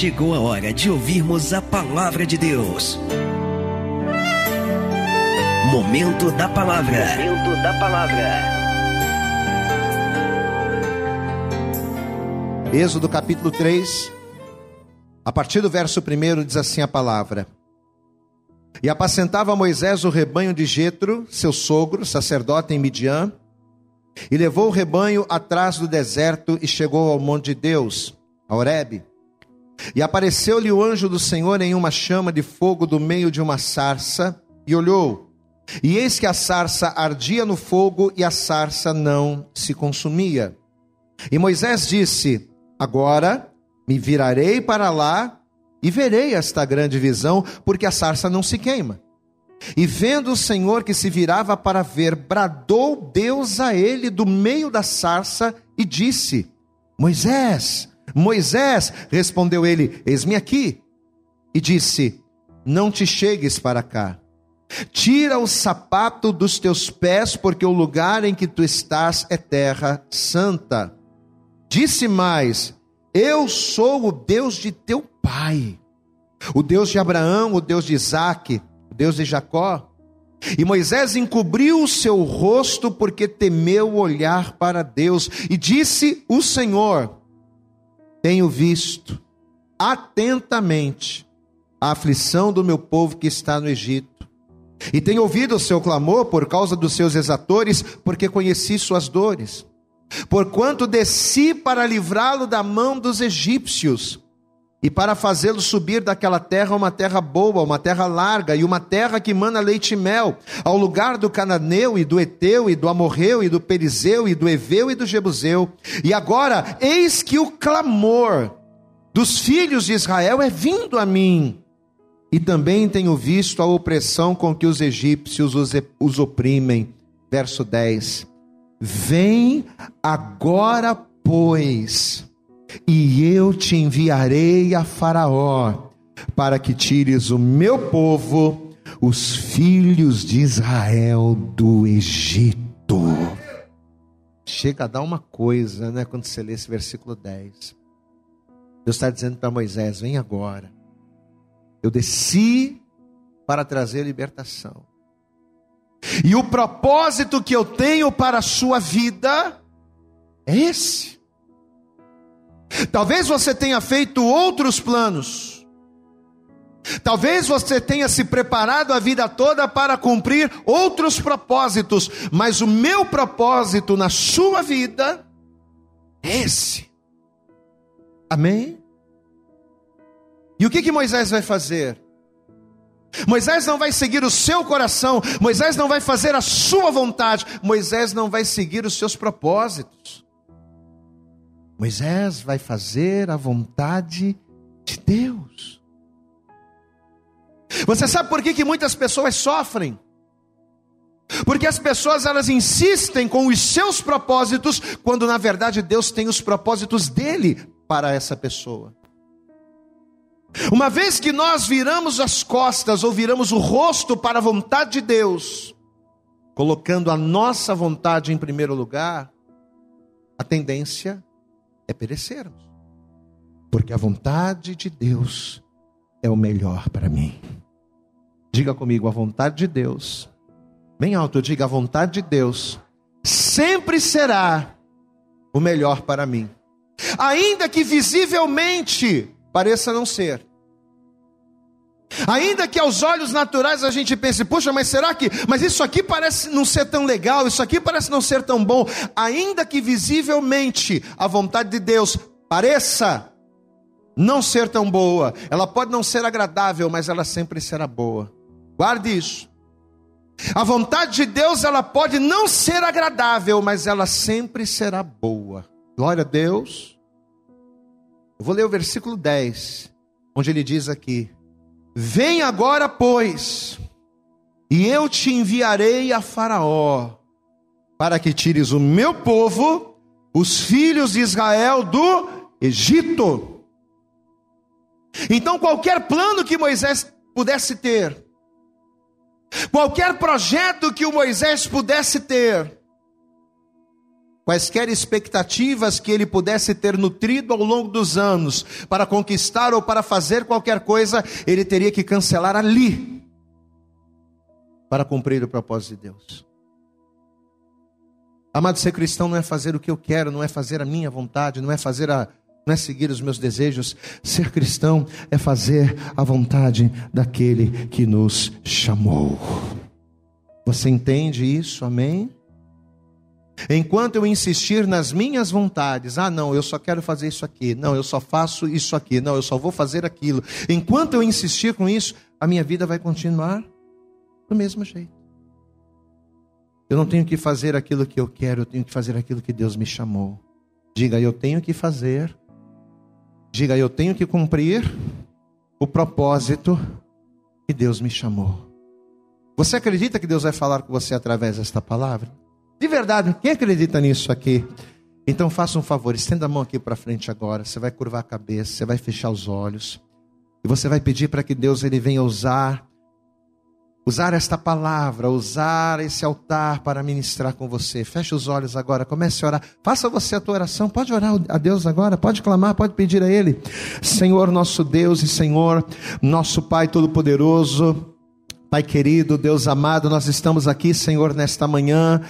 chegou a hora de ouvirmos a palavra de Deus. Momento da palavra. Momento da palavra. Êxodo capítulo 3, a partir do verso 1 diz assim a palavra: E apacentava Moisés o rebanho de Jetro, seu sogro, sacerdote em Midian, e levou o rebanho atrás do deserto e chegou ao monte de Deus, a Horebe. E apareceu-lhe o anjo do Senhor em uma chama de fogo do meio de uma sarça, e olhou. E eis que a sarça ardia no fogo e a sarça não se consumia. E Moisés disse: Agora me virarei para lá e verei esta grande visão, porque a sarça não se queima. E vendo o Senhor que se virava para ver, bradou Deus a ele do meio da sarça e disse: Moisés, Moisés, respondeu ele: Eis-me aqui. E disse: Não te chegues para cá. Tira o sapato dos teus pés, porque o lugar em que tu estás é terra santa. Disse mais: Eu sou o Deus de teu pai, o Deus de Abraão, o Deus de Isaque, o Deus de Jacó. E Moisés encobriu o seu rosto porque temeu olhar para Deus, e disse o Senhor: tenho visto atentamente a aflição do meu povo que está no Egito. E tenho ouvido o seu clamor por causa dos seus exatores, porque conheci suas dores. Porquanto desci para livrá-lo da mão dos egípcios, e para fazê-lo subir daquela terra uma terra boa, uma terra larga e uma terra que mana leite e mel, ao lugar do cananeu e do eteu e do amorreu e do perizeu e do eveu e do jebuseu. E agora, eis que o clamor dos filhos de Israel é vindo a mim. E também tenho visto a opressão com que os egípcios os, oprimem. Verso 10. Vem agora, pois, e eu te enviarei a Faraó, para que tires o meu povo, os filhos de Israel, do Egito. Chega a dar uma coisa, né, quando você lê esse versículo 10. Deus está dizendo para Moisés: vem agora. Eu desci para trazer libertação. E o propósito que eu tenho para a sua vida é esse. Talvez você tenha feito outros planos. Talvez você tenha se preparado a vida toda para cumprir outros propósitos, mas o meu propósito na sua vida é esse. Amém? E o que, que Moisés vai fazer? Moisés não vai seguir o seu coração, Moisés não vai fazer a sua vontade, Moisés não vai seguir os seus propósitos. Moisés vai fazer a vontade de Deus. Você sabe por que, que muitas pessoas sofrem? Porque as pessoas elas insistem com os seus propósitos, quando na verdade Deus tem os propósitos dele para essa pessoa. Uma vez que nós viramos as costas ou viramos o rosto para a vontade de Deus, colocando a nossa vontade em primeiro lugar, a tendência é perecermos. Porque a vontade de Deus é o melhor para mim. Diga comigo, a vontade de Deus, bem alto, diga, a vontade de Deus sempre será o melhor para mim. Ainda que visivelmente pareça não ser. Ainda que aos olhos naturais a gente pense, puxa, mas será que, mas isso aqui parece não ser tão legal, isso aqui parece não ser tão bom, ainda que visivelmente a vontade de Deus pareça não ser tão boa, ela pode não ser agradável, mas ela sempre será boa. Guarde isso. A vontade de Deus, ela pode não ser agradável, mas ela sempre será boa. Glória a Deus. Eu vou ler o versículo 10, onde ele diz aqui: Vem agora, pois, e eu te enviarei a Faraó, para que tires o meu povo, os filhos de Israel, do Egito. Então, qualquer plano que Moisés pudesse ter, qualquer projeto que o Moisés pudesse ter, quaisquer expectativas que ele pudesse ter nutrido ao longo dos anos para conquistar ou para fazer qualquer coisa, ele teria que cancelar ali para cumprir o propósito de Deus. Amado, ser cristão não é fazer o que eu quero, não é fazer a minha vontade, não é fazer a não é seguir os meus desejos. Ser cristão é fazer a vontade daquele que nos chamou. Você entende isso? Amém? Enquanto eu insistir nas minhas vontades, ah, não, eu só quero fazer isso aqui, não, eu só faço isso aqui, não, eu só vou fazer aquilo. Enquanto eu insistir com isso, a minha vida vai continuar do mesmo jeito. Eu não tenho que fazer aquilo que eu quero, eu tenho que fazer aquilo que Deus me chamou. Diga, eu tenho que fazer Diga, eu tenho que cumprir o propósito que Deus me chamou. Você acredita que Deus vai falar com você através desta palavra? De verdade, quem acredita nisso aqui? Então faça um favor, estenda a mão aqui para frente agora. Você vai curvar a cabeça, você vai fechar os olhos. E você vai pedir para que Deus ele venha usar usar esta palavra, usar esse altar para ministrar com você. Feche os olhos agora, comece a orar. Faça você a tua oração. Pode orar a Deus agora, pode clamar, pode pedir a Ele. Senhor nosso Deus e Senhor, nosso Pai Todo-Poderoso. Pai querido, Deus amado, nós estamos aqui, Senhor, nesta manhã,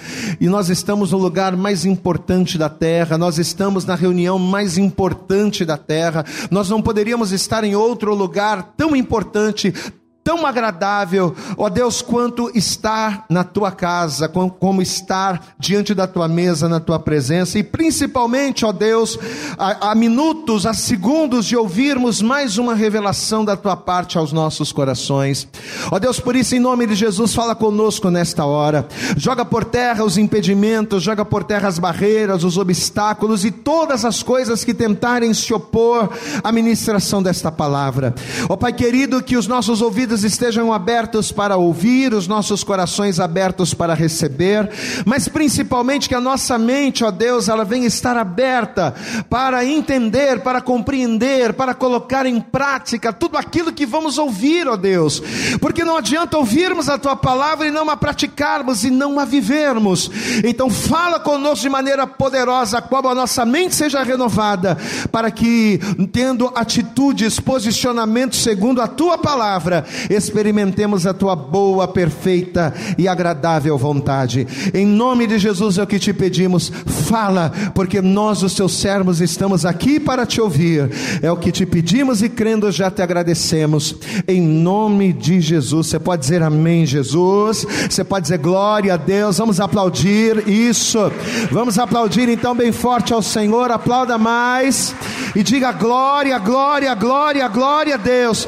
e nós estamos no lugar mais importante da terra, nós estamos na reunião mais importante da terra, nós não poderíamos estar em outro lugar tão importante, tão agradável, ó Deus, quanto estar na tua casa, como estar diante da tua mesa, na tua presença, e principalmente, ó Deus, a, minutos, a segundos de ouvirmos mais uma revelação da tua parte aos nossos corações. Ó Deus, por isso, em nome de Jesus, fala conosco nesta hora, joga por terra os impedimentos, joga por terra as barreiras, os obstáculos e todas as coisas que tentarem se opor à ministração desta palavra. Ó Pai querido, que os nossos ouvidos ouvidos estejam abertos para ouvir, os nossos corações abertos para receber, mas principalmente que a nossa mente, ó Deus, ela venha estar aberta para entender, para compreender, para colocar em prática tudo aquilo que vamos ouvir, ó Deus, porque não adianta ouvirmos a tua palavra e não a praticarmos e não a vivermos. Então fala conosco de maneira poderosa, a qual a nossa mente seja renovada, para que tendo atitudes, posicionamentos segundo a tua palavra, experimentemos a tua boa, perfeita e agradável vontade. Em nome de Jesus é o que te pedimos, fala, porque nós, os teus servos, estamos aqui para te ouvir. É o que te pedimos e crendo já te agradecemos. Em nome de Jesus, você pode dizer amém, Jesus. Você pode dizer glória a Deus. Vamos aplaudir isso. Vamos aplaudir então bem forte ao Senhor. Aplauda mais e diga glória, glória, glória, glória a Deus.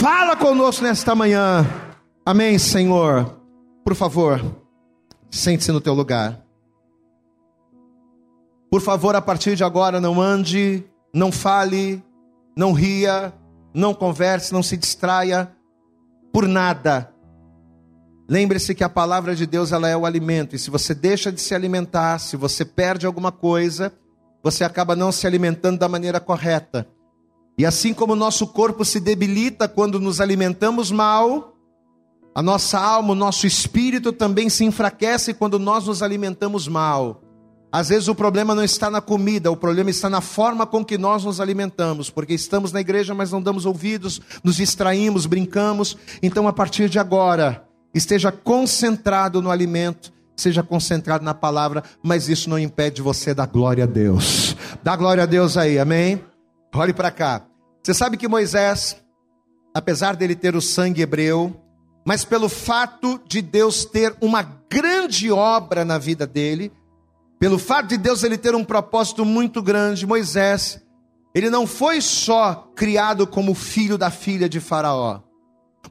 Fala conosco nesta manhã. Amém, Senhor. Por favor, sente-se no teu lugar. Por favor, a partir de agora, não ande, não fale, não ria, não converse, não se distraia por nada. Lembre-se que a palavra de Deus ela é o alimento, e se você deixa de se alimentar, se você perde alguma coisa, você acaba não se alimentando da maneira correta. E assim como o nosso corpo se debilita quando nos alimentamos mal, a nossa alma, o nosso espírito também se enfraquece quando nós nos alimentamos mal. Às vezes o problema não está na comida, o problema está na forma com que nós nos alimentamos, porque estamos na igreja, mas não damos ouvidos, nos distraímos, brincamos. Então, a partir de agora, esteja concentrado no alimento, seja concentrado na palavra, mas isso não impede você dar glória a Deus. Dá glória a Deus aí, amém? Olhe para cá. Você sabe que Moisés, apesar dele ter o sangue hebreu, mas pelo fato de Deus ter uma grande obra na vida dele, pelo fato de Deus ele ter um propósito muito grande, Moisés, ele não foi só criado como filho da filha de Faraó.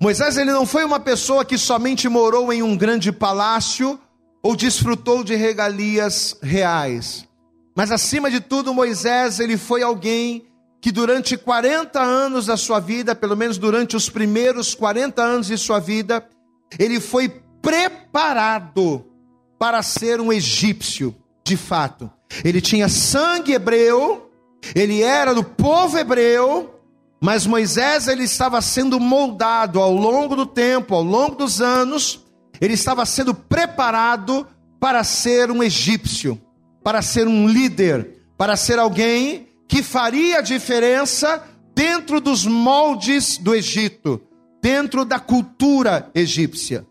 Moisés ele não foi uma pessoa que somente morou em um grande palácio ou desfrutou de regalias reais. Mas acima de tudo, Moisés ele foi alguém que durante 40 anos da sua vida, pelo menos durante os primeiros 40 anos de sua vida, ele foi preparado para ser um egípcio, de fato. Ele tinha sangue hebreu, ele era do povo hebreu, mas Moisés ele estava sendo moldado ao longo do tempo, ao longo dos anos, ele estava sendo preparado para ser um egípcio. para ser um líder, para ser alguém que faria diferença dentro dos moldes do Egito, dentro da cultura egípcia.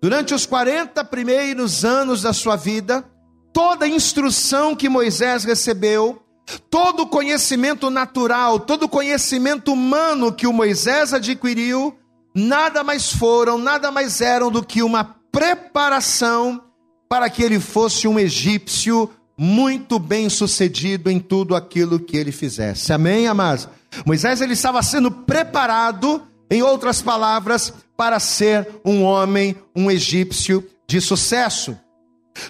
Durante os 40 primeiros anos da sua vida, toda a instrução que Moisés recebeu, todo o conhecimento natural, todo o conhecimento humano que o Moisés adquiriu, nada mais foram, nada mais eram do que uma preparação para que ele fosse um egípcio muito bem sucedido em tudo aquilo que ele fizesse. Amém, amados? Moisés ele estava sendo preparado, em outras palavras, para ser um homem, um egípcio de sucesso.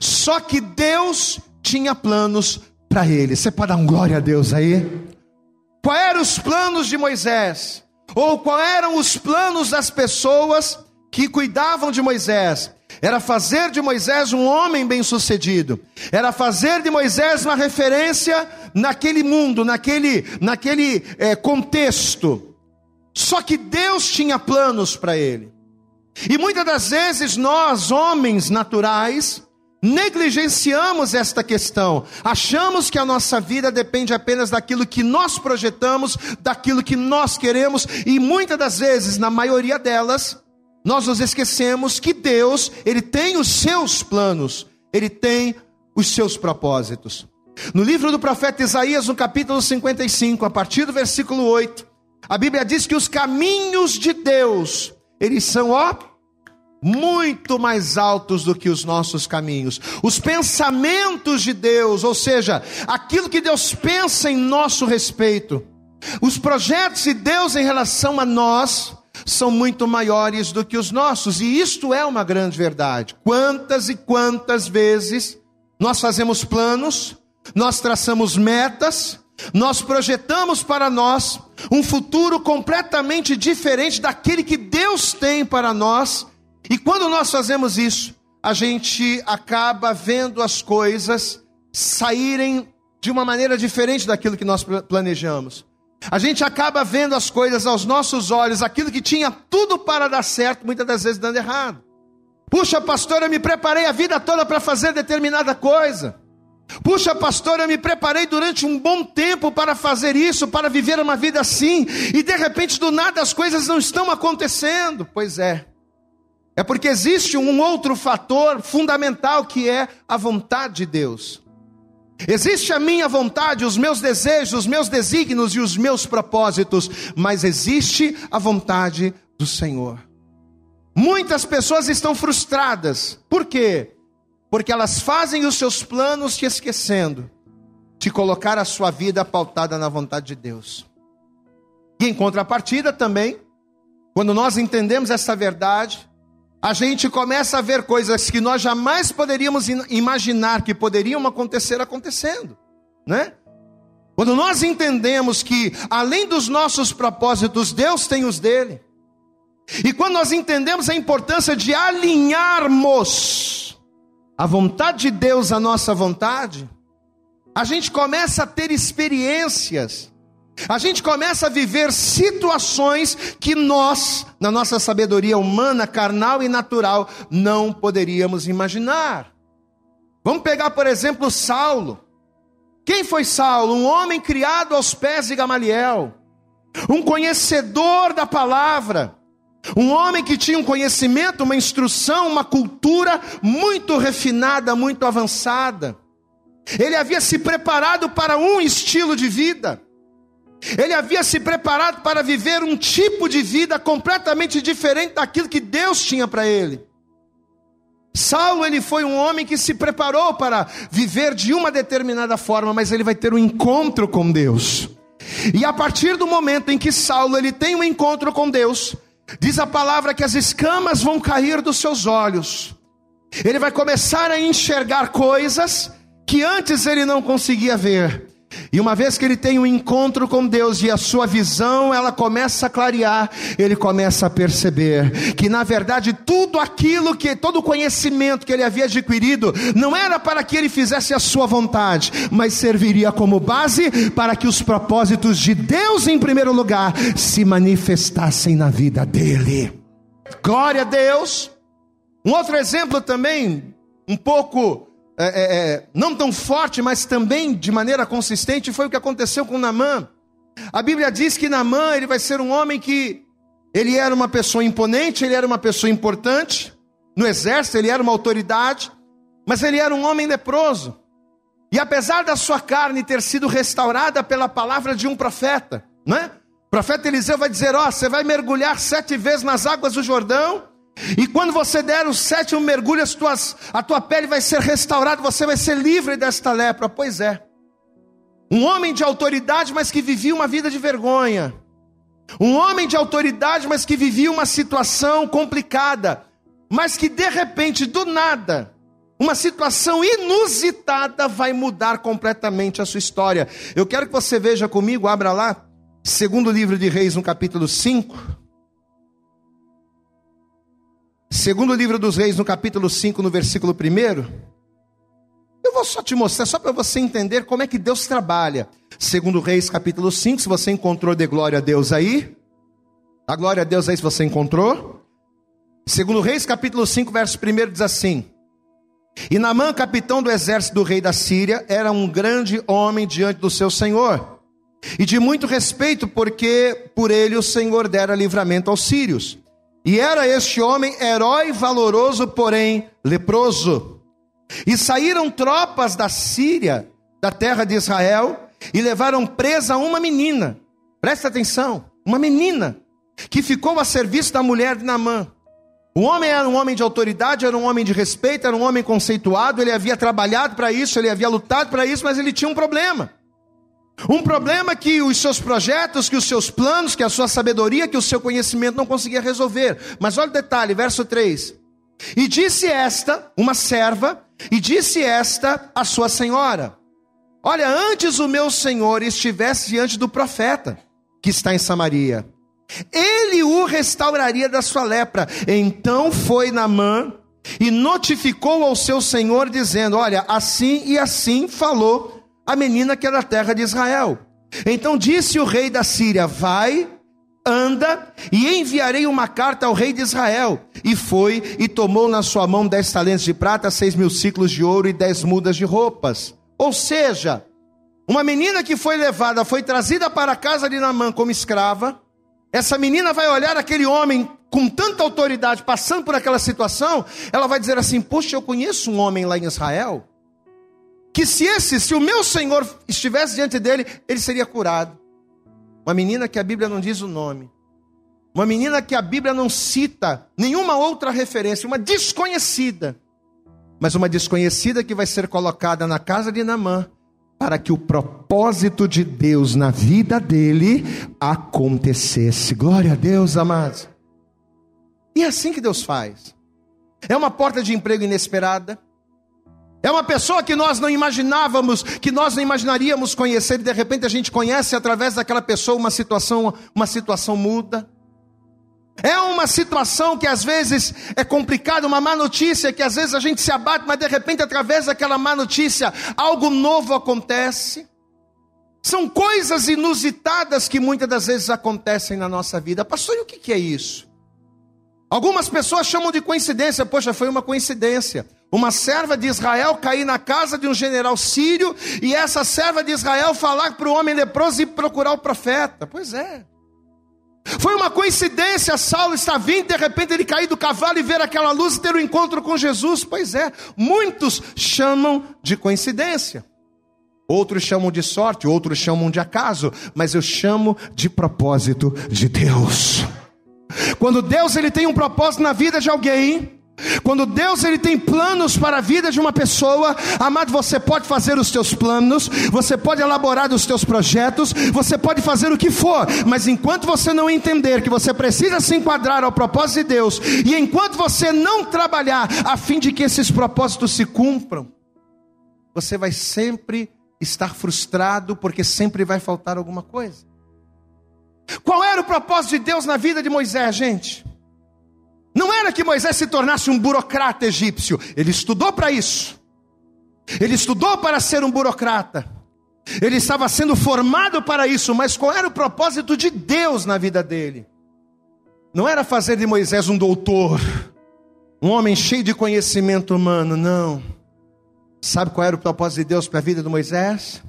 Só que Deus tinha planos para ele. Você pode dar um glória a Deus aí? Quais eram os planos de Moisés? Ou quais eram os planos das pessoas que cuidavam de Moisés? Era fazer de Moisés um homem bem-sucedido. Era fazer de Moisés uma referência naquele mundo, naquele, naquele é, contexto. Só que Deus tinha planos para ele. E muitas das vezes nós, homens naturais, negligenciamos esta questão. Achamos que a nossa vida depende apenas daquilo que nós projetamos, daquilo que nós queremos, e muitas das vezes, na maioria delas, nós nos esquecemos que Deus, ele tem os seus planos, ele tem os seus propósitos. No livro do profeta Isaías, no capítulo 55, a partir do versículo 8, a Bíblia diz que os caminhos de Deus, eles são, ó, muito mais altos do que os nossos caminhos. Os pensamentos de Deus, ou seja, aquilo que Deus pensa em nosso respeito, os projetos de Deus em relação a nós, são muito maiores do que os nossos, e isto é uma grande verdade. Quantas e quantas vezes nós fazemos planos, nós traçamos metas, nós projetamos para nós um futuro completamente diferente daquele que Deus tem para nós, e quando nós fazemos isso, a gente acaba vendo as coisas saírem de uma maneira diferente daquilo que nós planejamos. A gente acaba vendo as coisas aos nossos olhos, aquilo que tinha tudo para dar certo, muitas das vezes dando errado. Puxa, pastor, eu me preparei a vida toda para fazer determinada coisa. Puxa, pastor, eu me preparei durante um bom tempo para fazer isso, para viver uma vida assim, e de repente do nada as coisas não estão acontecendo. Pois é. É porque existe um outro fator fundamental que é a vontade de Deus. Existe a minha vontade, os meus desejos, os meus desígnios e os meus propósitos, mas existe a vontade do Senhor. Muitas pessoas estão frustradas. Por quê? Porque elas fazem os seus planos te esquecendo de colocar a sua vida pautada na vontade de Deus. E em contrapartida também, quando nós entendemos essa verdade, a gente começa a ver coisas que nós jamais poderíamos imaginar que poderiam acontecer acontecendo, né? Quando nós entendemos que além dos nossos propósitos, Deus tem os dele. E quando nós entendemos a importância de alinharmos a vontade de Deus à nossa vontade, a gente começa a ter experiências a gente começa a viver situações que nós, na nossa sabedoria humana, carnal e natural, não poderíamos imaginar. Vamos pegar, por exemplo, Saulo. Quem foi Saulo? Um homem criado aos pés de Gamaliel, um conhecedor da palavra, um homem que tinha um conhecimento, uma instrução, uma cultura muito refinada, muito avançada. Ele havia se preparado para um estilo de vida. Ele havia se preparado para viver um tipo de vida completamente diferente daquilo que Deus tinha para ele. Saulo ele foi um homem que se preparou para viver de uma determinada forma, mas ele vai ter um encontro com Deus. E a partir do momento em que Saulo ele tem um encontro com Deus, diz a palavra que as escamas vão cair dos seus olhos. Ele vai começar a enxergar coisas que antes ele não conseguia ver. E uma vez que ele tem um encontro com Deus e a sua visão ela começa a clarear, ele começa a perceber que na verdade tudo aquilo que todo o conhecimento que ele havia adquirido não era para que ele fizesse a sua vontade, mas serviria como base para que os propósitos de Deus em primeiro lugar se manifestassem na vida dele. Glória a Deus. Um outro exemplo também, um pouco é, é, é, não tão forte, mas também de maneira consistente, foi o que aconteceu com Namã. A Bíblia diz que Namã ele vai ser um homem que ele era uma pessoa imponente, ele era uma pessoa importante no exército, ele era uma autoridade, mas ele era um homem leproso. E apesar da sua carne ter sido restaurada pela palavra de um profeta, não é? O profeta Eliseu vai dizer: Ó, oh, você vai mergulhar sete vezes nas águas do Jordão, e quando você der o sétimo mergulho, as tuas, a tua pele vai ser restaurada, você vai ser livre desta lepra. Pois é. Um homem de autoridade, mas que vivia uma vida de vergonha. Um homem de autoridade, mas que vivia uma situação complicada. Mas que de repente, do nada, uma situação inusitada vai mudar completamente a sua história. Eu quero que você veja comigo, abra lá, segundo livro de Reis, no capítulo 5. Segundo livro dos Reis, no capítulo 5, no versículo 1. Eu vou só te mostrar, só para você entender como é que Deus trabalha. Segundo Reis, capítulo 5, se você encontrou de glória a Deus aí. A glória a Deus aí se você encontrou. Segundo Reis, capítulo 5, verso 1 diz assim: e Namã, capitão do exército do rei da Síria, era um grande homem diante do seu senhor, e de muito respeito, porque por ele o Senhor dera livramento aos sírios. E era este homem herói valoroso, porém leproso. E saíram tropas da Síria, da terra de Israel, e levaram presa uma menina. Presta atenção, uma menina que ficou a serviço da mulher de Namã. O homem era um homem de autoridade, era um homem de respeito, era um homem conceituado, ele havia trabalhado para isso, ele havia lutado para isso, mas ele tinha um problema. Um problema que os seus projetos, que os seus planos, que a sua sabedoria, que o seu conhecimento não conseguia resolver. Mas olha o detalhe, verso 3. E disse esta, uma serva, e disse esta a sua senhora: Olha, antes o meu senhor estivesse diante do profeta, que está em Samaria, ele o restauraria da sua lepra. Então foi Naamã e notificou ao seu senhor, dizendo: Olha, assim e assim falou a menina que é da terra de Israel. Então disse o rei da Síria: Vai, anda, e enviarei uma carta ao rei de Israel. E foi e tomou na sua mão dez talentos de prata, seis mil ciclos de ouro e dez mudas de roupas. Ou seja, uma menina que foi levada, foi trazida para a casa de Naamã como escrava essa menina vai olhar aquele homem com tanta autoridade passando por aquela situação, ela vai dizer assim: Poxa, eu conheço um homem lá em Israel, que se esse, se o meu Senhor estivesse diante dele, ele seria curado. Uma menina que a Bíblia não diz o nome, uma menina que a Bíblia não cita nenhuma outra referência, uma desconhecida, mas uma desconhecida que vai ser colocada na casa de Namã para que o propósito de Deus na vida dele acontecesse. Glória a Deus, amados. E é assim que Deus faz. É uma porta de emprego inesperada. É uma pessoa que nós não imaginávamos, que nós não imaginaríamos conhecer, e de repente a gente conhece através daquela pessoa uma situação, uma situação muda. É uma situação que às vezes é complicada, uma má notícia que às vezes a gente se abate, mas de repente, através daquela má notícia, algo novo acontece. São coisas inusitadas que muitas das vezes acontecem na nossa vida. Pastor, e o que é isso? Algumas pessoas chamam de coincidência, poxa, foi uma coincidência. Uma serva de Israel cair na casa de um general sírio e essa serva de Israel falar para o homem leproso e procurar o profeta. Pois é. Foi uma coincidência, Saulo está vindo, de repente ele cair do cavalo e ver aquela luz e ter um encontro com Jesus. Pois é, muitos chamam de coincidência. Outros chamam de sorte, outros chamam de acaso, mas eu chamo de propósito de Deus. Quando Deus ele tem um propósito na vida de alguém, quando Deus ele tem planos para a vida de uma pessoa, amado, você pode fazer os teus planos, você pode elaborar os teus projetos, você pode fazer o que for, mas enquanto você não entender que você precisa se enquadrar ao propósito de Deus, e enquanto você não trabalhar a fim de que esses propósitos se cumpram, você vai sempre estar frustrado porque sempre vai faltar alguma coisa. Qual era o propósito de Deus na vida de Moisés, gente? Não era que Moisés se tornasse um burocrata egípcio, ele estudou para isso. Ele estudou para ser um burocrata. Ele estava sendo formado para isso, mas qual era o propósito de Deus na vida dele? Não era fazer de Moisés um doutor, um homem cheio de conhecimento humano, não. Sabe qual era o propósito de Deus para a vida de Moisés?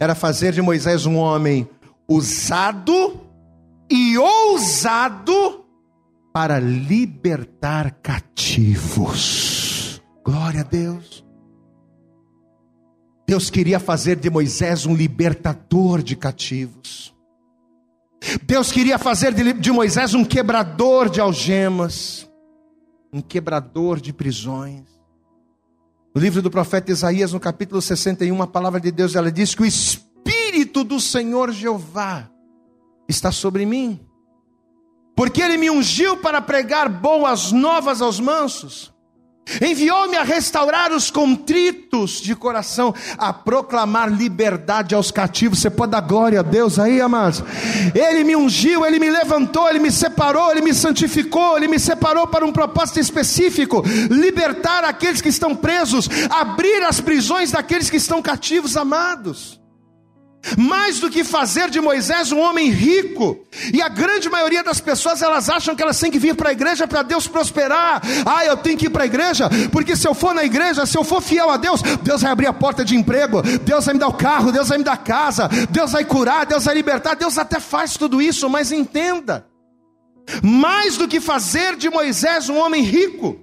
Era fazer de Moisés um homem usado e ousado para libertar cativos. Glória a Deus. Deus queria fazer de Moisés um libertador de cativos. Deus queria fazer de, Moisés um quebrador de algemas, um quebrador de prisões. No livro do profeta Isaías, no capítulo 61, a palavra de Deus, ela diz que o Espírito do Senhor Jeová está sobre mim, porque ele me ungiu para pregar boas novas aos mansos Enviou-me a restaurar os contritos de coração, a proclamar liberdade aos cativos. Você pode dar glória a Deus aí, amados? Ele me ungiu, ele me levantou, ele me separou, ele me santificou, ele me separou para um propósito específico: libertar aqueles que estão presos, abrir as prisões daqueles que estão cativos, amados mais do que fazer de Moisés um homem rico. E a grande maioria das pessoas elas acham que elas têm que vir para a igreja para Deus prosperar. Ah, eu tenho que ir para a igreja, porque se eu for na igreja, se eu for fiel a Deus, Deus vai abrir a porta de emprego, Deus vai me dar o carro, Deus vai me dar casa, Deus vai curar, Deus vai libertar. Deus até faz tudo isso, mas entenda: mais do que fazer de Moisés um homem rico,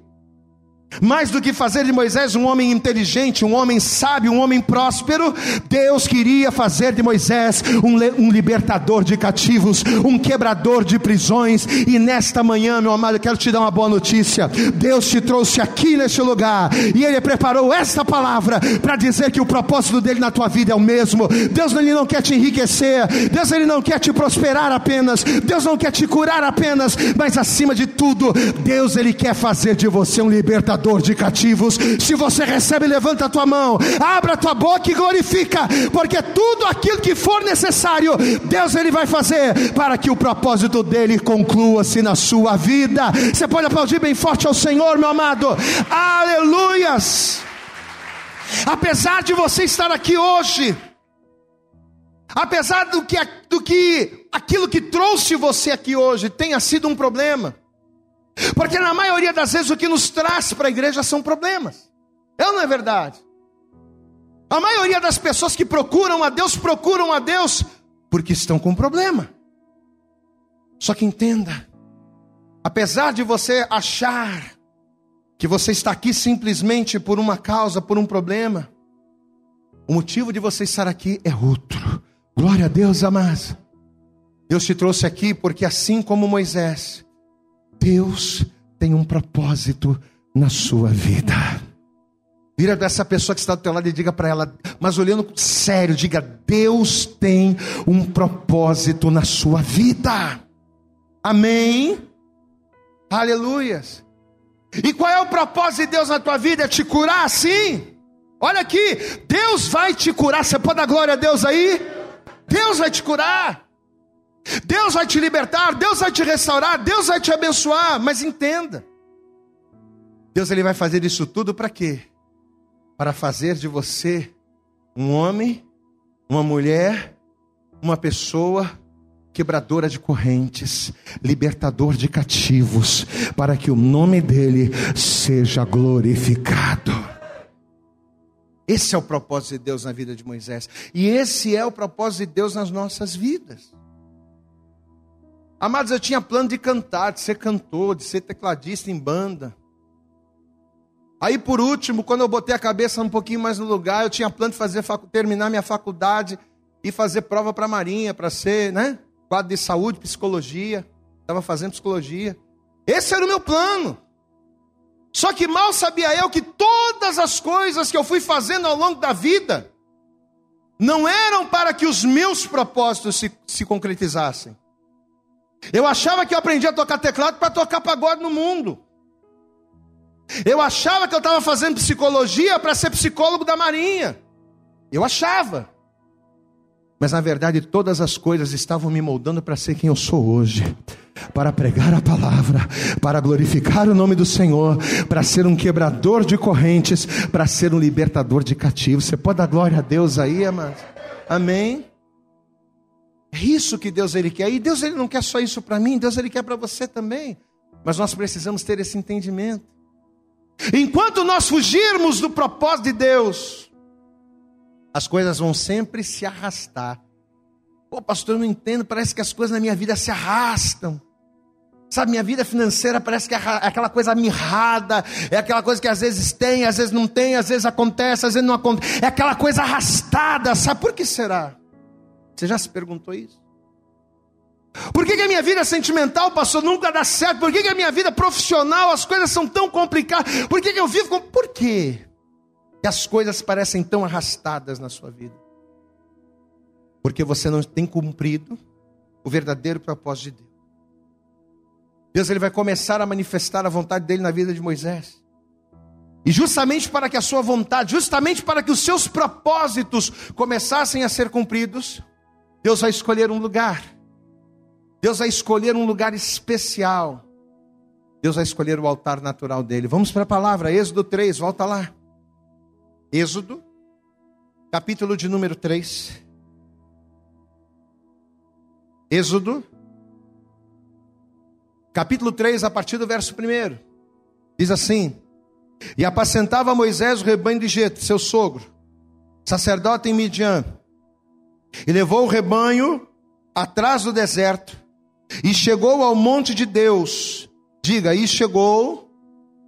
mais do que fazer de Moisés um homem inteligente, um homem sábio, um homem próspero, Deus queria fazer de Moisés um, um, libertador de cativos, um quebrador de prisões. E nesta manhã, meu amado, eu quero te dar uma boa notícia: Deus te trouxe aqui neste lugar e Ele preparou esta palavra para dizer que o propósito dele na tua vida é o mesmo. Deus ele não quer te enriquecer, Deus ele não quer te prosperar apenas, Deus não quer te curar apenas, mas acima de tudo, Deus ele quer fazer de você um libertador libertador de cativos. Se você recebe, levanta a tua mão, abra a tua boca e glorifica, porque tudo aquilo que for necessário, Deus ele vai fazer para que o propósito dele conclua-se na sua vida. Você pode aplaudir bem forte ao Senhor, meu amado. Aleluias! Apesar de você estar aqui hoje, apesar do que, do que aquilo que trouxe você aqui hoje tenha sido um problema, porque na maioria das vezes o que nos traz para a igreja são problemas. É ou não é verdade? A maioria das pessoas que procuram a Deus, procuram a Deus porque estão com problema. Só que entenda, apesar de você achar que você está aqui simplesmente por uma causa, por um problema, o motivo de você estar aqui é outro. Glória a Deus, amados. Deus te trouxe aqui porque assim como Moisés, Deus tem um propósito na sua vida. Vira dessa pessoa que está do teu lado e diga para ela, mas olhando sério, diga: Deus tem um propósito na sua vida. Amém? Aleluias. E qual é o propósito de Deus na tua vida? É te curar assim? Olha aqui, Deus vai te curar. Você pode dar glória a Deus aí? Deus vai te curar. Deus vai te libertar, Deus vai te restaurar, Deus vai te abençoar, mas entenda. Deus ele vai fazer isso tudo para quê? Para fazer de você um homem, uma mulher, uma pessoa quebradora de correntes, libertador de cativos, para que o nome dele seja glorificado. Esse é o propósito de Deus na vida de Moisés, e esse é o propósito de Deus nas nossas vidas. Amados, eu tinha plano de cantar, de ser cantor, de ser tecladista em banda. Aí, por último, quando eu botei a cabeça um pouquinho mais no lugar, eu tinha plano de fazer, terminar minha faculdade e fazer prova para a Marinha, para ser, né? Quadro de saúde, psicologia. Estava fazendo psicologia. Esse era o meu plano. Só que mal sabia eu que todas as coisas que eu fui fazendo ao longo da vida não eram para que os meus propósitos se, se concretizassem. Eu achava que eu aprendi a tocar teclado para tocar pagode no mundo. Eu achava que eu estava fazendo psicologia para ser psicólogo da Marinha. Eu achava. Mas na verdade todas as coisas estavam me moldando para ser quem eu sou hoje. Para pregar a palavra, para glorificar o nome do Senhor, para ser um quebrador de correntes, para ser um libertador de cativos. Você pode dar glória a Deus aí, amados? Amém? É isso que Deus ele quer. E Deus ele não quer só isso para mim, Deus ele quer para você também. Mas nós precisamos ter esse entendimento. Enquanto nós fugirmos do propósito de Deus, as coisas vão sempre se arrastar. Pô, pastor, eu não entendo, parece que as coisas na minha vida se arrastam. Sabe, minha vida financeira parece que é aquela coisa mirrada, é aquela coisa que às vezes tem, às vezes não tem, às vezes acontece, às vezes não acontece. É aquela coisa arrastada, sabe por que será? Você já se perguntou isso? Por que, que a minha vida sentimental, pastor, nunca dá certo? Por que, que a minha vida profissional, as coisas são tão complicadas? Por que, que eu vivo com. Por quê? Que as coisas parecem tão arrastadas na sua vida? Porque você não tem cumprido o verdadeiro propósito de Deus. Deus ele vai começar a manifestar a vontade dele na vida de Moisés. E justamente para que a sua vontade, justamente para que os seus propósitos começassem a ser cumpridos, Deus vai escolher um lugar. Deus vai escolher um lugar especial. Deus vai escolher o altar natural dele. Vamos para a palavra, Êxodo 3, volta lá. Êxodo, capítulo de número 3. Êxodo, capítulo 3, a partir do verso 1. Diz assim: E apacentava Moisés o rebanho de Jetro, seu sogro, sacerdote em Midian, e levou o rebanho atrás do deserto, e chegou ao monte de Deus. Diga, e chegou,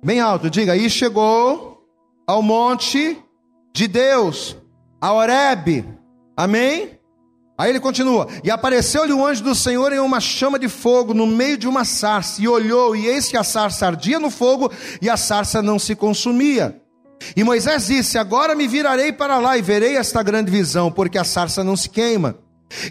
bem alto, diga, e chegou ao monte de Deus, a Horebe. Amém? Aí ele continua: E apareceu-lhe o anjo do Senhor em uma chama de fogo no meio de uma sarça, e olhou, e eis que a sarça ardia no fogo, e a sarça não se consumia. E Moisés disse: Agora me virarei para lá e verei esta grande visão, porque a sarça não se queima.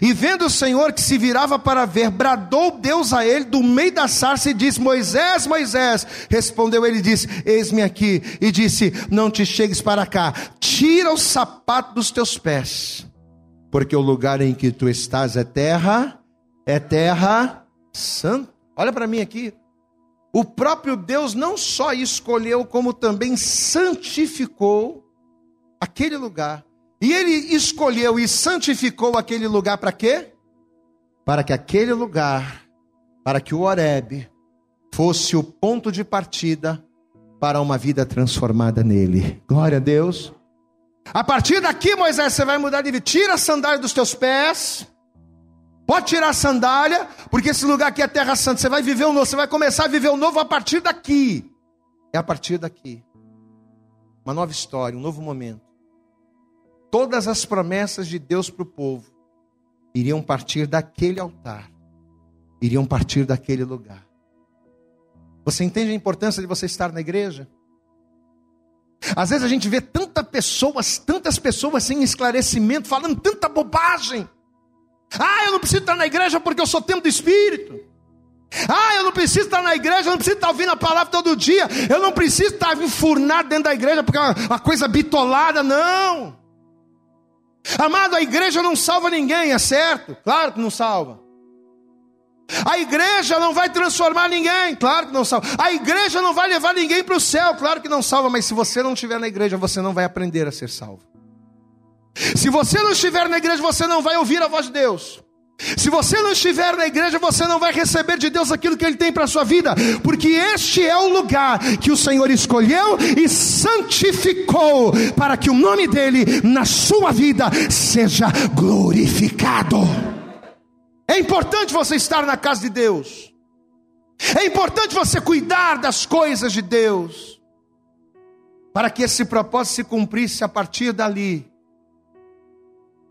E vendo o Senhor que se virava para ver, bradou Deus a ele do meio da sarça e disse: Moisés, Moisés. Respondeu ele e disse: Eis-me aqui. E disse: Não te chegues para cá, tira o sapato dos teus pés, porque o lugar em que tu estás é terra, é terra santa. Olha para mim aqui. O próprio Deus não só escolheu, como também santificou aquele lugar. E ele escolheu e santificou aquele lugar para quê? Para que aquele lugar, para que o Horeb fosse o ponto de partida para uma vida transformada nele. Glória a Deus. A partir daqui, Moisés, você vai mudar de vida. Tira a sandália dos teus pés. Pode tirar a sandália, porque esse lugar aqui é terra santa. Você vai viver o novo, você vai começar a viver o novo a partir daqui. É a partir daqui. Uma nova história, um novo momento. Todas as promessas de Deus para o povo iriam partir daquele altar, iriam partir daquele lugar. Você entende a importância de você estar na igreja? Às vezes a gente vê tantas pessoas, tantas pessoas sem esclarecimento, falando tanta bobagem. Ah, eu não preciso estar na igreja porque eu sou tempo do Espírito. Ah, eu não preciso estar na igreja, eu não preciso estar ouvindo a palavra todo dia. Eu não preciso estar enfurnado dentro da igreja porque é uma, uma coisa bitolada, não. Amado, a igreja não salva ninguém, é certo? Claro que não salva. A igreja não vai transformar ninguém, claro que não salva. A igreja não vai levar ninguém para o céu, claro que não salva. Mas se você não estiver na igreja, você não vai aprender a ser salvo. Se você não estiver na igreja, você não vai ouvir a voz de Deus. Se você não estiver na igreja, você não vai receber de Deus aquilo que Ele tem para a sua vida, porque este é o lugar que o Senhor escolheu e santificou, para que o nome dEle na sua vida seja glorificado. É importante você estar na casa de Deus, é importante você cuidar das coisas de Deus, para que esse propósito se cumprisse a partir dali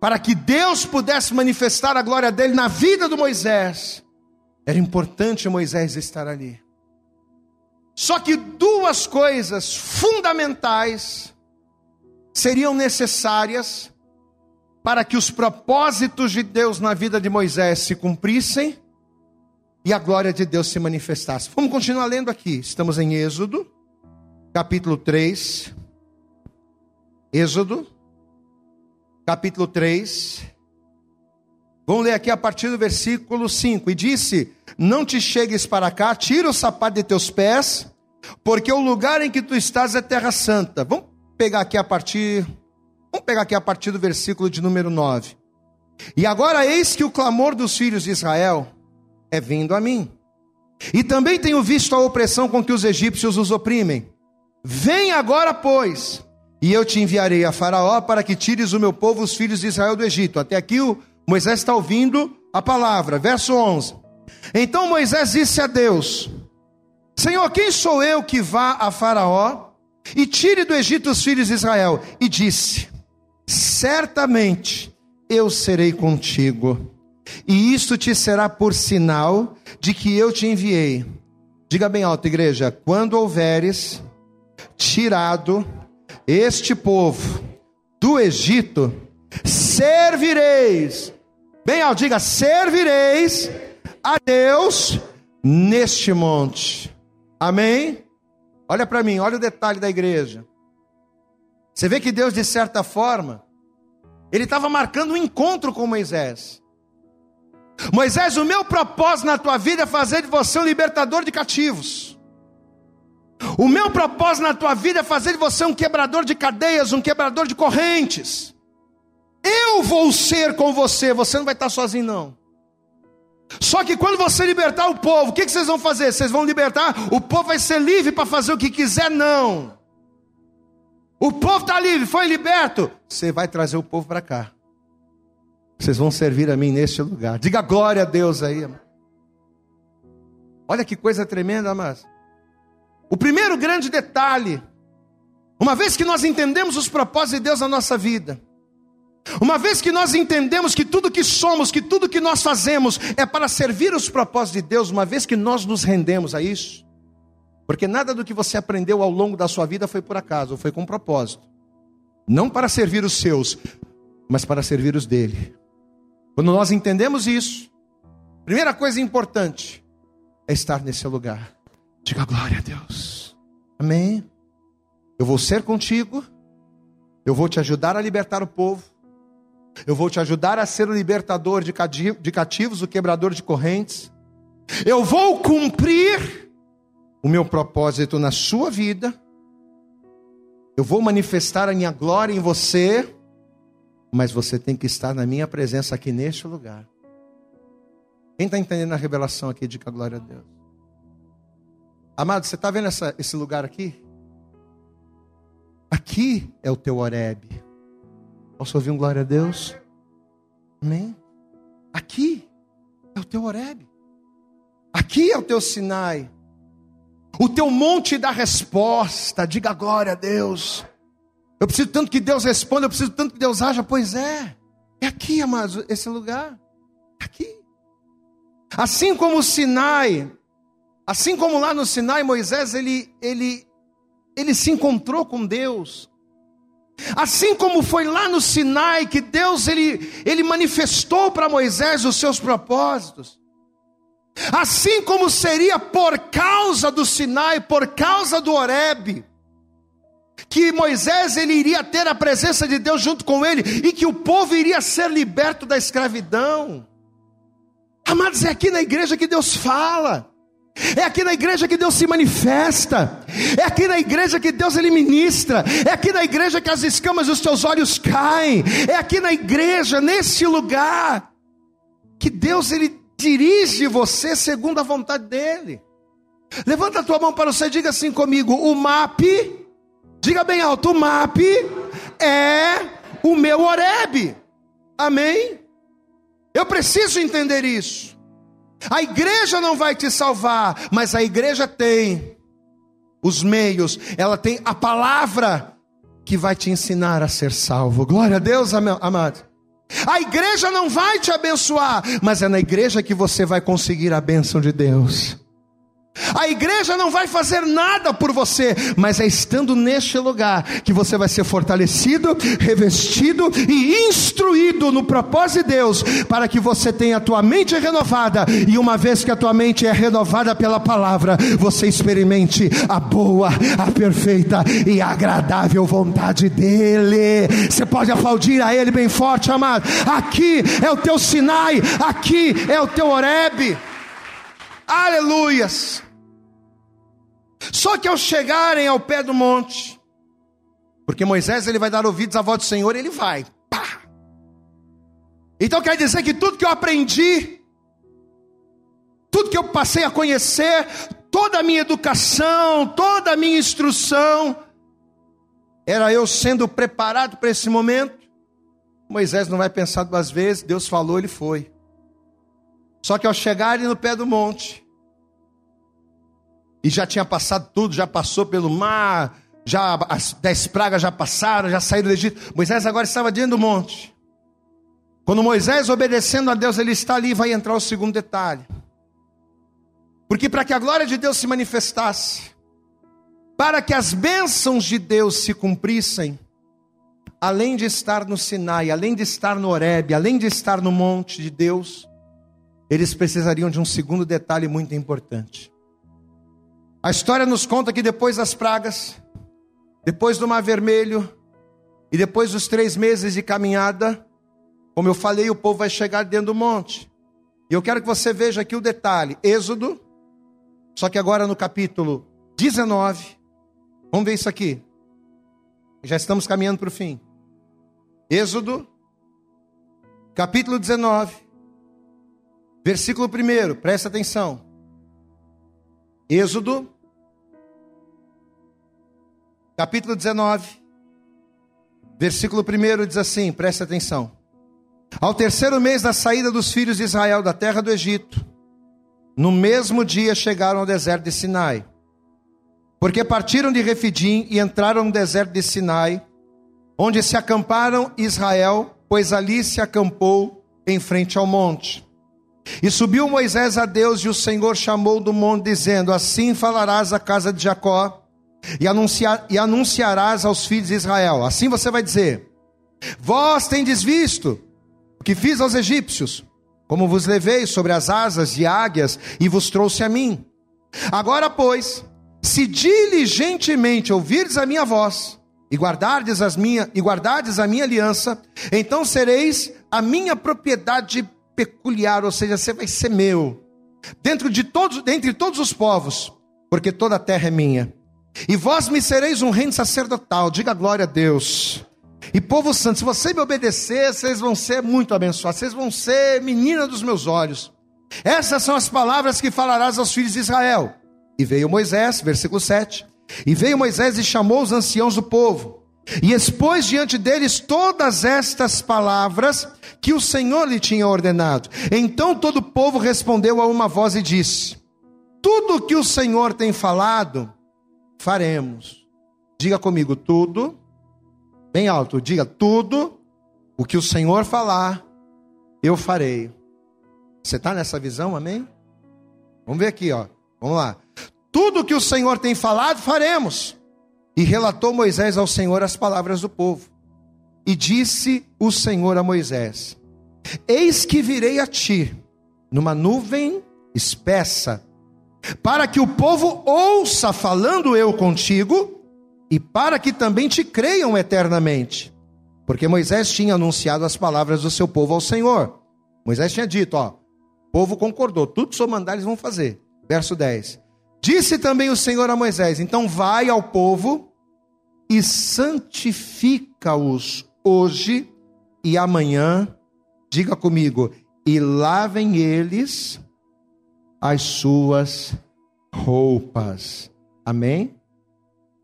para que Deus pudesse manifestar a glória dele na vida do Moisés, era importante Moisés estar ali. Só que duas coisas fundamentais seriam necessárias para que os propósitos de Deus na vida de Moisés se cumprissem e a glória de Deus se manifestasse. Vamos continuar lendo aqui. Estamos em Êxodo, capítulo 3. Êxodo, capítulo 3. Vamos ler aqui a partir do versículo 5. E disse: Não te chegues para cá, tira o sapato de teus pés, porque o lugar em que tu estás é terra santa. Vamos pegar aqui a partir. Vamos pegar aqui a partir do versículo de número 9. E agora eis que o clamor dos filhos de Israel é vindo a mim. E também tenho visto a opressão com que os egípcios os oprimem. Vem agora, pois, e eu te enviarei a Faraó para que tires o meu povo, os filhos de Israel, do Egito. Até aqui o Moisés está ouvindo a palavra. Verso 11. Então Moisés disse a Deus: Senhor, quem sou eu que vá a Faraó e tire do Egito os filhos de Israel? E disse: Certamente eu serei contigo, e isto te será por sinal de que eu te enviei. Diga bem alto, igreja: quando houveres tirado este povo do Egito, servireis, bem alto, diga: servireis a Deus neste monte. Amém? Olha para mim, olha o detalhe da igreja. Você vê que Deus, de certa forma, ele estava marcando um encontro com Moisés. Moisés, o meu propósito na tua vida é fazer de você um libertador de cativos. O meu propósito na tua vida é fazer de você um quebrador de cadeias, um quebrador de correntes. Eu vou ser com você, você não vai estar sozinho, não. Só que quando você libertar o povo, o que, vocês vão fazer? Vocês vão libertar, o povo vai ser livre para fazer o que quiser? Não. O povo está livre, foi liberto. Você vai trazer o povo para cá. Vocês vão servir a mim neste lugar. Diga glória a Deus aí. Olha que coisa tremenda, mas o primeiro grande detalhe, uma vez que nós entendemos os propósitos de Deus na nossa vida, uma vez que nós entendemos que tudo que somos, que tudo que nós fazemos é para servir os propósitos de Deus, uma vez que nós nos rendemos a isso, porque nada do que você aprendeu ao longo da sua vida foi por acaso, foi com propósito. Não para servir os seus, mas para servir os dele. Quando nós entendemos isso, primeira coisa importante é estar nesse lugar. Diga glória a Deus. Amém. Eu vou ser contigo. Eu vou te ajudar a libertar o povo. Eu vou te ajudar a ser o libertador de cativos, o quebrador de correntes. Eu vou cumprir o meu propósito na sua vida, eu vou manifestar a minha glória em você, mas você tem que estar na minha presença aqui neste lugar. Quem está entendendo a revelação aqui, diga glória a Deus. Amado, você está vendo essa, esse lugar aqui? Aqui é o teu Oreb. Posso ouvir um glória a Deus? Amém? Aqui é o teu Oreb. Aqui é o teu Sinai. O teu monte dá resposta, diga glória a Deus. Eu preciso tanto que Deus responda, eu preciso tanto que Deus haja. Pois é, é aqui, amados, esse lugar. Aqui. Assim como o Sinai, assim como lá no Sinai, Moisés, ele, ele, ele se encontrou com Deus. Assim como foi lá no Sinai que Deus ele, ele manifestou para Moisés os seus propósitos. Assim como seria por causa do Sinai, por causa do Horebe, que Moisés ele iria ter a presença de Deus junto com ele e que o povo iria ser liberto da escravidão. Amados, é aqui na igreja que Deus fala. É aqui na igreja que Deus se manifesta. É aqui na igreja que Deus ele ministra. É aqui na igreja que as escamas dos teus olhos caem. É aqui na igreja, nesse lugar, que Deus ele dirige você segundo a vontade dele. Levanta a tua mão para você, diga assim comigo: o MAP, diga bem alto, o MAP é o meu Oreb. Amém? Eu preciso entender isso. A igreja não vai te salvar, mas a igreja tem os meios, ela tem a palavra que vai te ensinar a ser salvo. Glória a Deus, amado. A igreja não vai te abençoar, mas é na igreja que você vai conseguir a bênção de Deus. A igreja não vai fazer nada por você, mas é estando neste lugar que você vai ser fortalecido, revestido e instruído no propósito de Deus, para que você tenha a tua mente renovada, e uma vez que a tua mente é renovada pela palavra, você experimente a boa, a perfeita e agradável vontade dEle. Você pode aplaudir a Ele bem forte, amado. Aqui é o teu Sinai, aqui é o teu Oreb. Aleluias. Só que ao chegarem ao pé do monte, porque Moisés ele vai dar ouvidos à voz do Senhor, ele vai. Pá. Então quer dizer que tudo que eu aprendi, tudo que eu passei a conhecer, toda a minha educação, toda a minha instrução, era eu sendo preparado para esse momento. Moisés não vai pensar duas vezes, Deus falou, ele foi. Só que ao chegarem no pé do monte, e já tinha passado tudo, já passou pelo mar, já as dez pragas já passaram, já saíram do Egito. Moisés agora estava diante do monte. Quando Moisés, obedecendo a Deus, ele está ali, vai entrar o segundo detalhe. Porque para que a glória de Deus se manifestasse, para que as bênçãos de Deus se cumprissem, além de estar no Sinai, além de estar no Horebe, além de estar no monte de Deus, eles precisariam de um segundo detalhe muito importante. A história nos conta que depois das pragas, depois do Mar Vermelho e depois dos três meses de caminhada, como eu falei, o povo vai chegar dentro do monte. E eu quero que você veja aqui o detalhe: Êxodo, só que agora no capítulo 19. Vamos ver isso aqui. Já estamos caminhando para o fim. Êxodo, capítulo 19. Versículo 1, presta atenção. Êxodo, capítulo 19, versículo 1 diz assim: presta atenção. Ao terceiro mês da saída dos filhos de Israel da terra do Egito, no mesmo dia chegaram ao deserto de Sinai. Porque partiram de Refidim e entraram no deserto de Sinai, onde se acamparam Israel, pois ali se acampou em frente ao monte. E subiu Moisés a Deus, e o Senhor chamou do monte, dizendo: Assim falarás à casa de Jacó, e, anunciar, e anunciarás aos filhos de Israel. Assim você vai dizer: Vós tendes visto o que fiz aos egípcios, como vos levei sobre as asas de águias e vos trouxe a mim. Agora, pois, se diligentemente ouvirdes a minha voz, e guardardes as minha e guardardes a minha aliança, então sereis a minha propriedade peculiar, ou seja, você vai ser meu, dentro de todos, dentre todos os povos, porque toda a terra é minha. E vós me sereis um reino sacerdotal, diga glória a Deus. E povo santo, se você me obedecer, vocês vão ser muito abençoados, vocês vão ser menina dos meus olhos. Essas são as palavras que falarás aos filhos de Israel. E veio Moisés, versículo 7. E veio Moisés e chamou os anciãos do povo, e expôs diante deles todas estas palavras que o Senhor lhe tinha ordenado. Então todo o povo respondeu a uma voz e disse: Tudo que o Senhor tem falado, faremos. Diga comigo, tudo, bem alto, diga, tudo o que o Senhor falar, eu farei. Você está nessa visão, amém? Vamos ver aqui, ó. Vamos lá. Tudo o que o Senhor tem falado, faremos. E relatou Moisés ao Senhor as palavras do povo. E disse o Senhor a Moisés: Eis que virei a ti numa nuvem espessa, para que o povo ouça falando eu contigo, e para que também te creiam eternamente. Porque Moisés tinha anunciado as palavras do seu povo ao Senhor. Moisés tinha dito: Ó, o povo concordou, tudo que o mandar eles vão fazer. Verso 10: Disse também o Senhor a Moisés: Então vai ao povo e santifica-os hoje e amanhã, diga comigo, e lavem eles as suas roupas. Amém?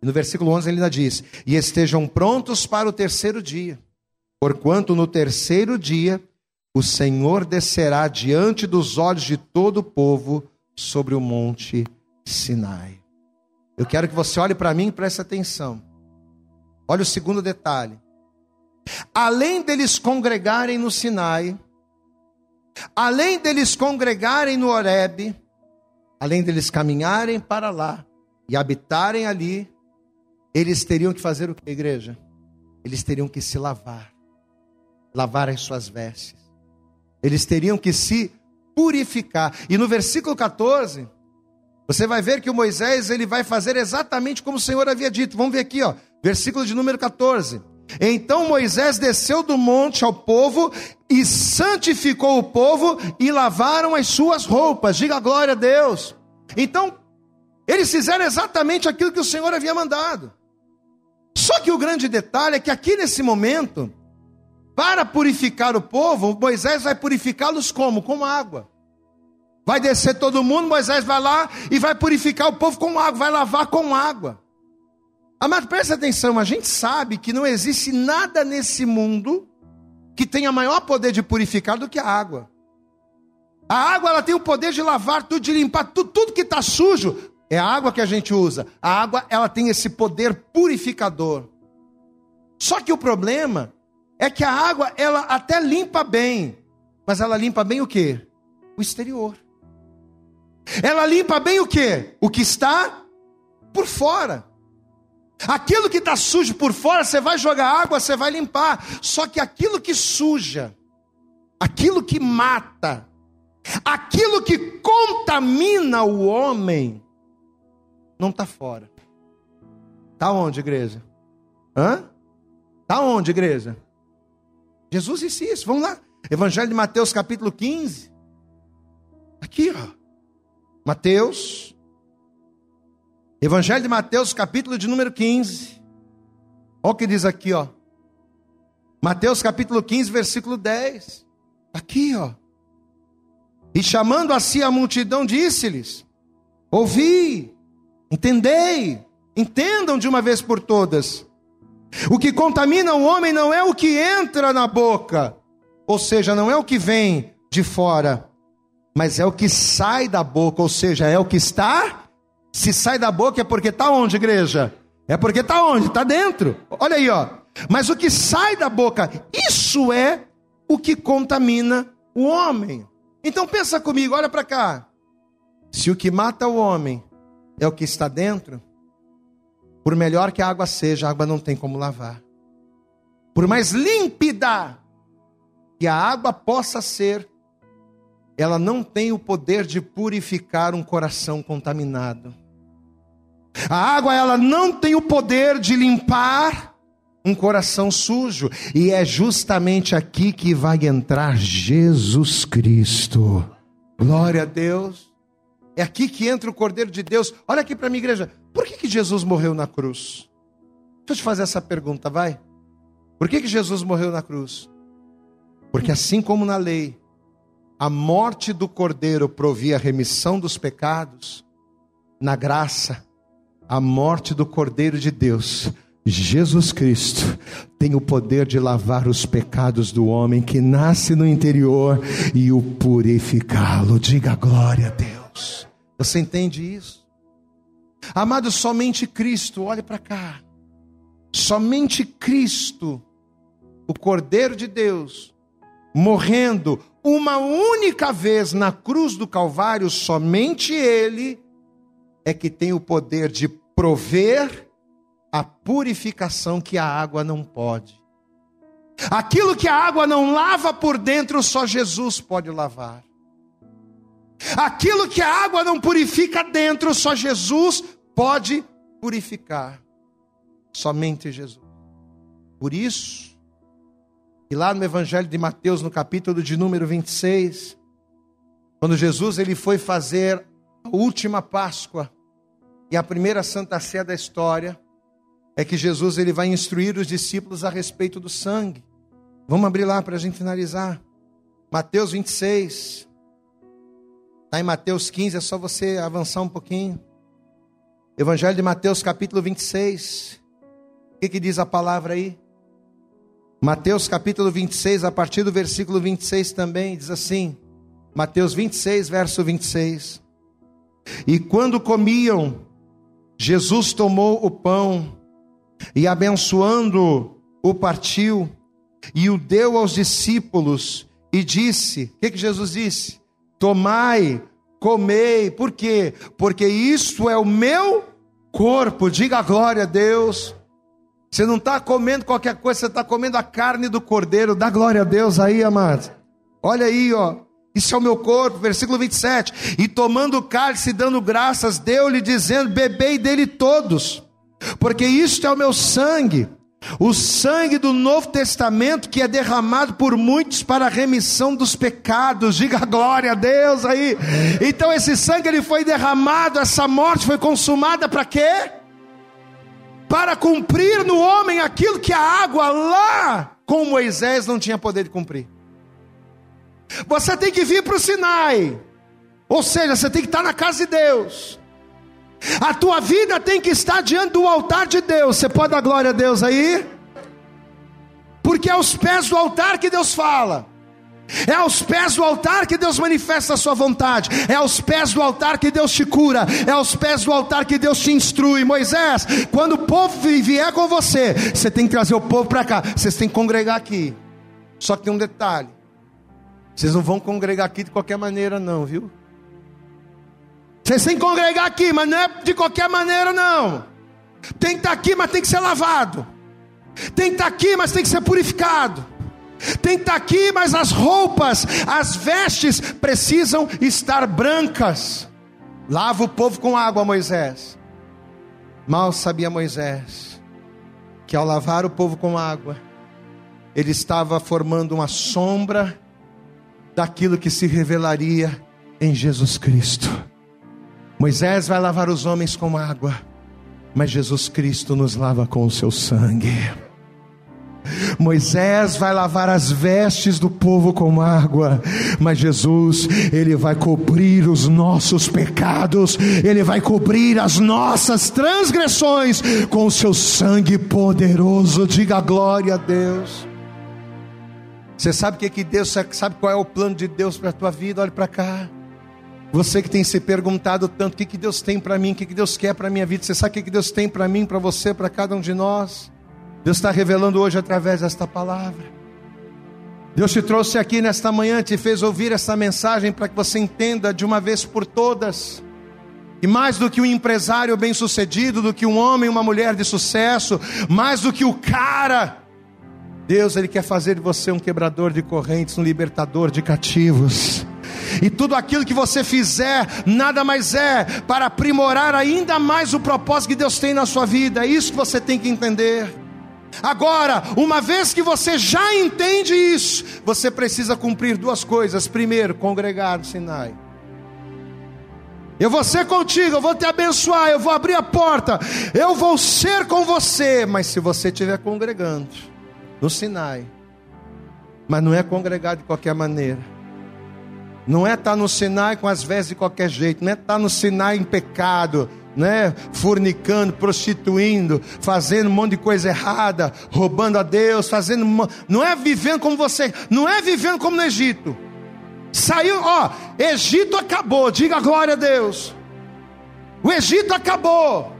E no versículo 11 ele ainda diz: E estejam prontos para o terceiro dia, porquanto no terceiro dia o Senhor descerá diante dos olhos de todo o povo sobre o monte Sinai. Eu quero que você olhe para mim e preste atenção. Olha o segundo detalhe. Além deles congregarem no Sinai, além deles congregarem no Horebe, além deles caminharem para lá e habitarem ali, eles teriam que fazer o que, igreja? Eles teriam que se lavar, lavar as suas vestes. Eles teriam que se purificar. E no versículo 14, você vai ver que o Moisés ele vai fazer exatamente como o Senhor havia dito. Vamos ver aqui, ó, versículo de número 14. Então Moisés desceu do monte ao povo e santificou o povo e lavaram as suas roupas. Diga glória a Deus. Então, eles fizeram exatamente aquilo que o Senhor havia mandado. Só que o grande detalhe é que aqui nesse momento, para purificar o povo, Moisés vai purificá-los como? Com água. Vai descer todo mundo, Moisés vai lá e vai purificar o povo com água, vai lavar com água. Amado, presta atenção, a gente sabe que não existe nada nesse mundo que tenha maior poder de purificar do que a água. A água ela tem o poder de lavar tudo, de limpar tudo, tudo que está sujo. É a água que a gente usa. A água ela tem esse poder purificador. Só que o problema é que a água ela até limpa bem, mas ela limpa bem o que? O exterior. Ela limpa bem o que? O que está por fora. Aquilo que está sujo por fora, você vai jogar água, você vai limpar. Só que aquilo que suja, aquilo que mata, aquilo que contamina o homem, não está fora. Está onde, igreja? Hã? Está onde, igreja? Jesus disse isso. Vamos lá. Evangelho de Mateus, capítulo 15. Aqui, ó. Mateus. Evangelho de Mateus, capítulo de número 15. Olha o que diz aqui, ó. Mateus capítulo 15, versículo 10. Aqui, ó. E chamando a si a multidão, disse-lhes: Ouvi, entendei, entendam de uma vez por todas. O que contamina o homem não é o que entra na boca, ou seja, não é o que vem de fora, mas é o que sai da boca, ou seja, é o que está. Se sai da boca é porque está onde, igreja? É porque está onde? Está dentro. Olha aí, ó. Mas o que sai da boca, isso é o que contamina o homem. Então pensa comigo, olha para cá. Se o que mata o homem é o que está dentro, por melhor que a água seja, a água não tem como lavar. Por mais límpida que a água possa ser, ela não tem o poder de purificar um coração contaminado. A água ela não tem o poder de limpar um coração sujo, e é justamente aqui que vai entrar Jesus Cristo. Glória a Deus. É aqui que entra o Cordeiro de Deus. Olha aqui para mim, igreja. Por que, que Jesus morreu na cruz? Deixa eu te fazer essa pergunta, vai. Por que, que Jesus morreu na cruz? Porque assim como na lei, a morte do cordeiro provia a remissão dos pecados, na graça, a morte do cordeiro de Deus, Jesus Cristo, tem o poder de lavar os pecados do homem que nasce no interior e o purificá-lo. Diga glória a Deus. Você entende isso? Amado, somente Cristo, olhe para cá. Somente Cristo, o Cordeiro de Deus, morrendo uma única vez na cruz do Calvário, somente Ele é que tem o poder de prover a purificação que a água não pode. Aquilo que a água não lava por dentro, só Jesus pode lavar. Aquilo que a água não purifica dentro, só Jesus pode purificar. Somente Jesus. Por isso, e lá no Evangelho de Mateus, no capítulo de número 26, quando Jesus ele foi fazer a última Páscoa e a primeira Santa Sé da história, é que Jesus ele vai instruir os discípulos a respeito do sangue. Vamos abrir lá para a gente finalizar. Mateus 26. Está em Mateus 15, é só você avançar um pouquinho. Evangelho de Mateus, capítulo 26. O que, que diz a palavra aí? Mateus capítulo 26, a partir do versículo 26 também, diz assim: Mateus 26, verso 26. E quando comiam, Jesus tomou o pão e, abençoando, o partiu e o deu aos discípulos e disse: O que, que Jesus disse? Tomai, comei, por quê? Porque isto é o meu corpo, diga glória a Deus. Você não está comendo qualquer coisa, você está comendo a carne do cordeiro. Dá glória a Deus aí, amados. Olha aí, ó. Isso é o meu corpo, versículo 27. E tomando o cálice e dando graças, deu-lhe dizendo: Bebei dele todos, porque isto é o meu sangue, o sangue do Novo Testamento que é derramado por muitos para a remissão dos pecados. Diga glória a Deus aí. Então esse sangue ele foi derramado, essa morte foi consumada para quê? para cumprir no homem aquilo que a água lá com Moisés não tinha poder de cumprir. Você tem que vir para o Sinai, Ou seja, você tem que estar na casa de Deus. A tua vida tem que estar diante do altar de Deus. Você pode dar glória a Deus aí? Porque é aos pés do altar que Deus fala. É aos pés do altar que Deus manifesta a sua vontade. É aos pés do altar que Deus te cura. É aos pés do altar que Deus te instrui. Moisés, quando o povo vier com você, você tem que trazer o povo para cá. Vocês têm que congregar aqui. Só que tem um detalhe: vocês não vão congregar aqui de qualquer maneira, não, viu? Vocês têm que congregar aqui, mas não é de qualquer maneira, não. Tem que estar aqui, mas tem que ser lavado. Tem que estar aqui, mas tem que ser purificado. Tem que estar aqui, mas as roupas, as vestes precisam estar brancas. Lava o povo com água, Moisés. Mal sabia Moisés que ao lavar o povo com água, ele estava formando uma sombra daquilo que se revelaria em Jesus Cristo. Moisés vai lavar os homens com água, mas Jesus Cristo nos lava com o seu sangue. Moisés vai lavar as vestes do povo com água, mas Jesus, ele vai cobrir os nossos pecados, ele vai cobrir as nossas transgressões com o seu sangue poderoso. Diga glória a Deus. Você sabe o que que Deus sabe qual é o plano de Deus para a tua vida? Olhe para cá. Você que tem se perguntado tanto o que, que Deus tem para mim, o que, que Deus quer para a minha vida, você sabe o que, que Deus tem para mim, para você, para cada um de nós? Deus está revelando hoje através desta palavra. Deus te trouxe aqui nesta manhã, te fez ouvir essa mensagem para que você entenda de uma vez por todas. E mais do que um empresário bem-sucedido, do que um homem, uma mulher de sucesso, mais do que o cara, Deus ele quer fazer de você um quebrador de correntes, um libertador de cativos. E tudo aquilo que você fizer, nada mais é para aprimorar ainda mais o propósito que Deus tem na sua vida. É isso que você tem que entender. Agora, uma vez que você já entende isso, você precisa cumprir duas coisas. Primeiro, congregar no Sinai. Eu vou ser contigo, eu vou te abençoar, eu vou abrir a porta, eu vou ser com você. Mas se você estiver congregando no Sinai, mas não é congregar de qualquer maneira, não é estar no Sinai com as vestes de qualquer jeito, não é estar no Sinai em pecado, né, fornicando, prostituindo, fazendo um monte de coisa errada, roubando a Deus, fazendo, não é vivendo como você, não é vivendo como no Egito. Saiu, ó, Egito acabou, diga glória a Deus. O Egito acabou.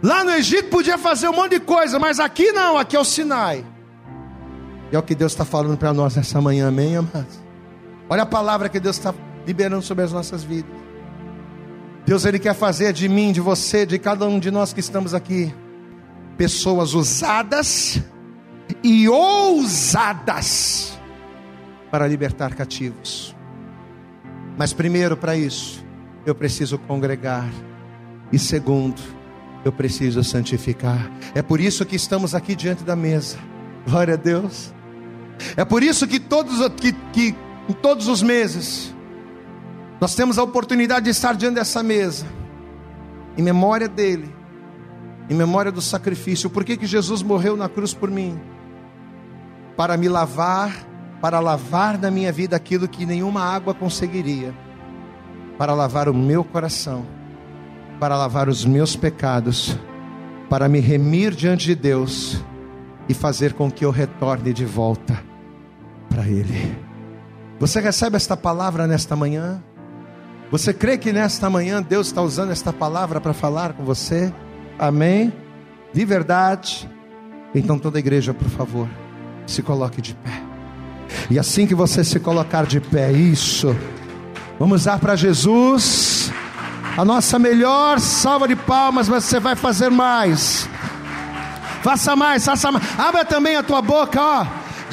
Lá no Egito podia fazer um monte de coisa, mas aqui não, aqui é o Sinai. E é o que Deus está falando para nós nessa manhã, amém, amados? Olha a palavra que Deus está liberando sobre as nossas vidas. Deus ele quer fazer de mim, de você, de cada um de nós que estamos aqui, pessoas usadas e ousadas para libertar cativos. Mas primeiro, para isso, eu preciso congregar. E segundo, eu preciso santificar. É por isso que estamos aqui diante da mesa. Glória a Deus. É por isso que todos que, que todos os meses nós temos a oportunidade de estar diante dessa mesa, em memória dele, em memória do sacrifício. Por que, que Jesus morreu na cruz por mim? Para me lavar, para lavar da minha vida aquilo que nenhuma água conseguiria, para lavar o meu coração, para lavar os meus pecados, para me remir diante de Deus e fazer com que eu retorne de volta para Ele. Você recebe esta palavra nesta manhã? Você crê que nesta manhã Deus está usando esta palavra para falar com você? Amém? De verdade? Então toda a igreja, por favor, se coloque de pé. E assim que você se colocar de pé, isso. Vamos dar para Jesus a nossa melhor salva de palmas, mas você vai fazer mais. Faça mais, faça mais. Abra também a tua boca, ó.